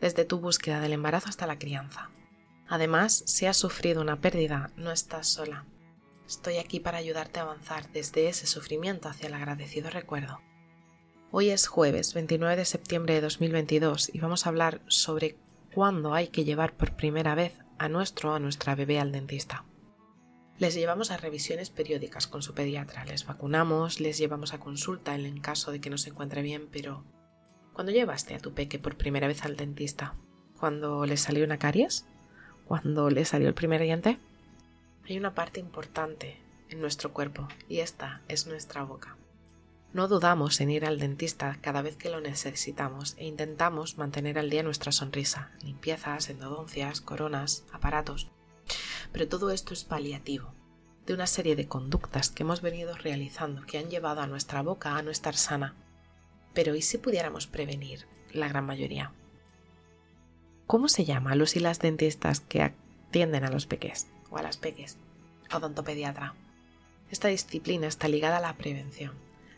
desde tu búsqueda del embarazo hasta la crianza. Además, si has sufrido una pérdida, no estás sola. Estoy aquí para ayudarte a avanzar desde ese sufrimiento hacia el agradecido recuerdo. Hoy es jueves 29 de septiembre de 2022 y vamos a hablar sobre cuándo hay que llevar por primera vez a nuestro o a nuestra bebé al dentista. Les llevamos a revisiones periódicas con su pediatra, les vacunamos, les llevamos a consulta en caso de que no se encuentre bien, pero ¿cuándo llevaste a tu peque por primera vez al dentista? ¿Cuando le salió una caries? ¿Cuando le salió el primer diente? Hay una parte importante en nuestro cuerpo y esta es nuestra boca. No dudamos en ir al dentista cada vez que lo necesitamos e intentamos mantener al día nuestra sonrisa, limpiezas, endodoncias, coronas, aparatos. Pero todo esto es paliativo de una serie de conductas que hemos venido realizando que han llevado a nuestra boca a no estar sana. Pero ¿y si pudiéramos prevenir la gran mayoría? ¿Cómo se llama a los y las dentistas que atienden a los peques? o a las peques, odontopediatra. Esta disciplina está ligada a la prevención,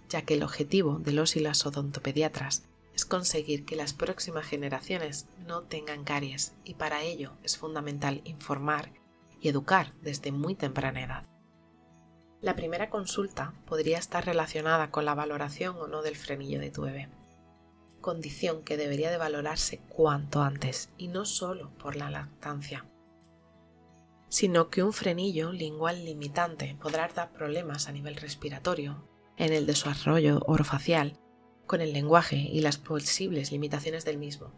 ya que el objetivo de los y las odontopediatras es conseguir que las próximas generaciones no tengan caries y para ello es fundamental informar y educar desde muy temprana edad. La primera consulta podría estar relacionada con la valoración o no del frenillo de tu bebé, condición que debería de valorarse cuanto antes y no solo por la lactancia sino que un frenillo lingual limitante podrá dar problemas a nivel respiratorio, en el desarrollo orofacial, con el lenguaje y las posibles limitaciones del mismo.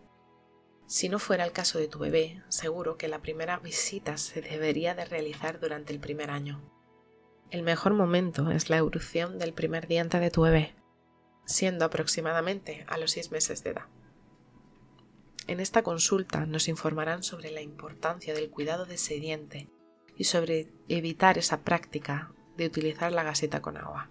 Si no fuera el caso de tu bebé, seguro que la primera visita se debería de realizar durante el primer año. El mejor momento es la erupción del primer diente de tu bebé, siendo aproximadamente a los seis meses de edad. En esta consulta nos informarán sobre la importancia del cuidado de ese diente y sobre evitar esa práctica de utilizar la gaseta con agua.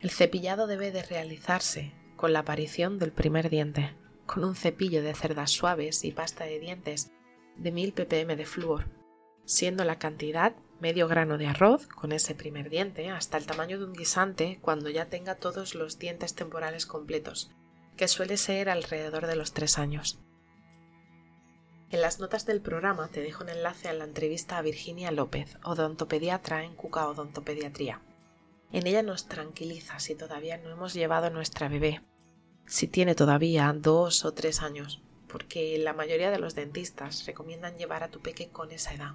El cepillado debe de realizarse con la aparición del primer diente, con un cepillo de cerdas suaves y pasta de dientes de 1000 ppm de flúor, siendo la cantidad medio grano de arroz con ese primer diente hasta el tamaño de un guisante cuando ya tenga todos los dientes temporales completos, que suele ser alrededor de los tres años. En las notas del programa te dejo un enlace a la entrevista a Virginia López, odontopediatra en Cuca Odontopediatría. En ella nos tranquiliza si todavía no hemos llevado a nuestra bebé, si tiene todavía dos o tres años, porque la mayoría de los dentistas recomiendan llevar a tu peque con esa edad.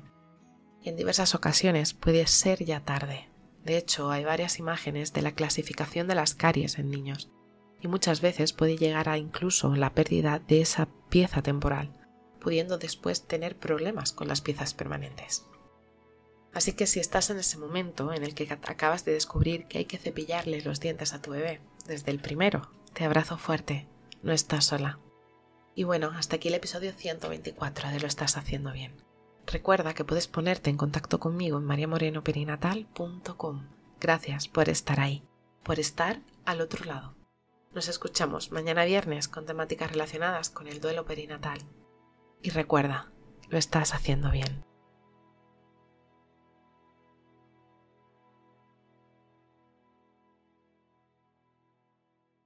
Y en diversas ocasiones puede ser ya tarde. De hecho, hay varias imágenes de la clasificación de las caries en niños, y muchas veces puede llegar a incluso la pérdida de esa pieza temporal pudiendo después tener problemas con las piezas permanentes. Así que si estás en ese momento en el que acabas de descubrir que hay que cepillarle los dientes a tu bebé desde el primero, te abrazo fuerte, no estás sola. Y bueno, hasta aquí el episodio 124 de Lo estás haciendo bien. Recuerda que puedes ponerte en contacto conmigo en mariamorenoperinatal.com. Gracias por estar ahí, por estar al otro lado. Nos escuchamos mañana viernes con temáticas relacionadas con el duelo perinatal. Y recuerda, lo estás haciendo bien.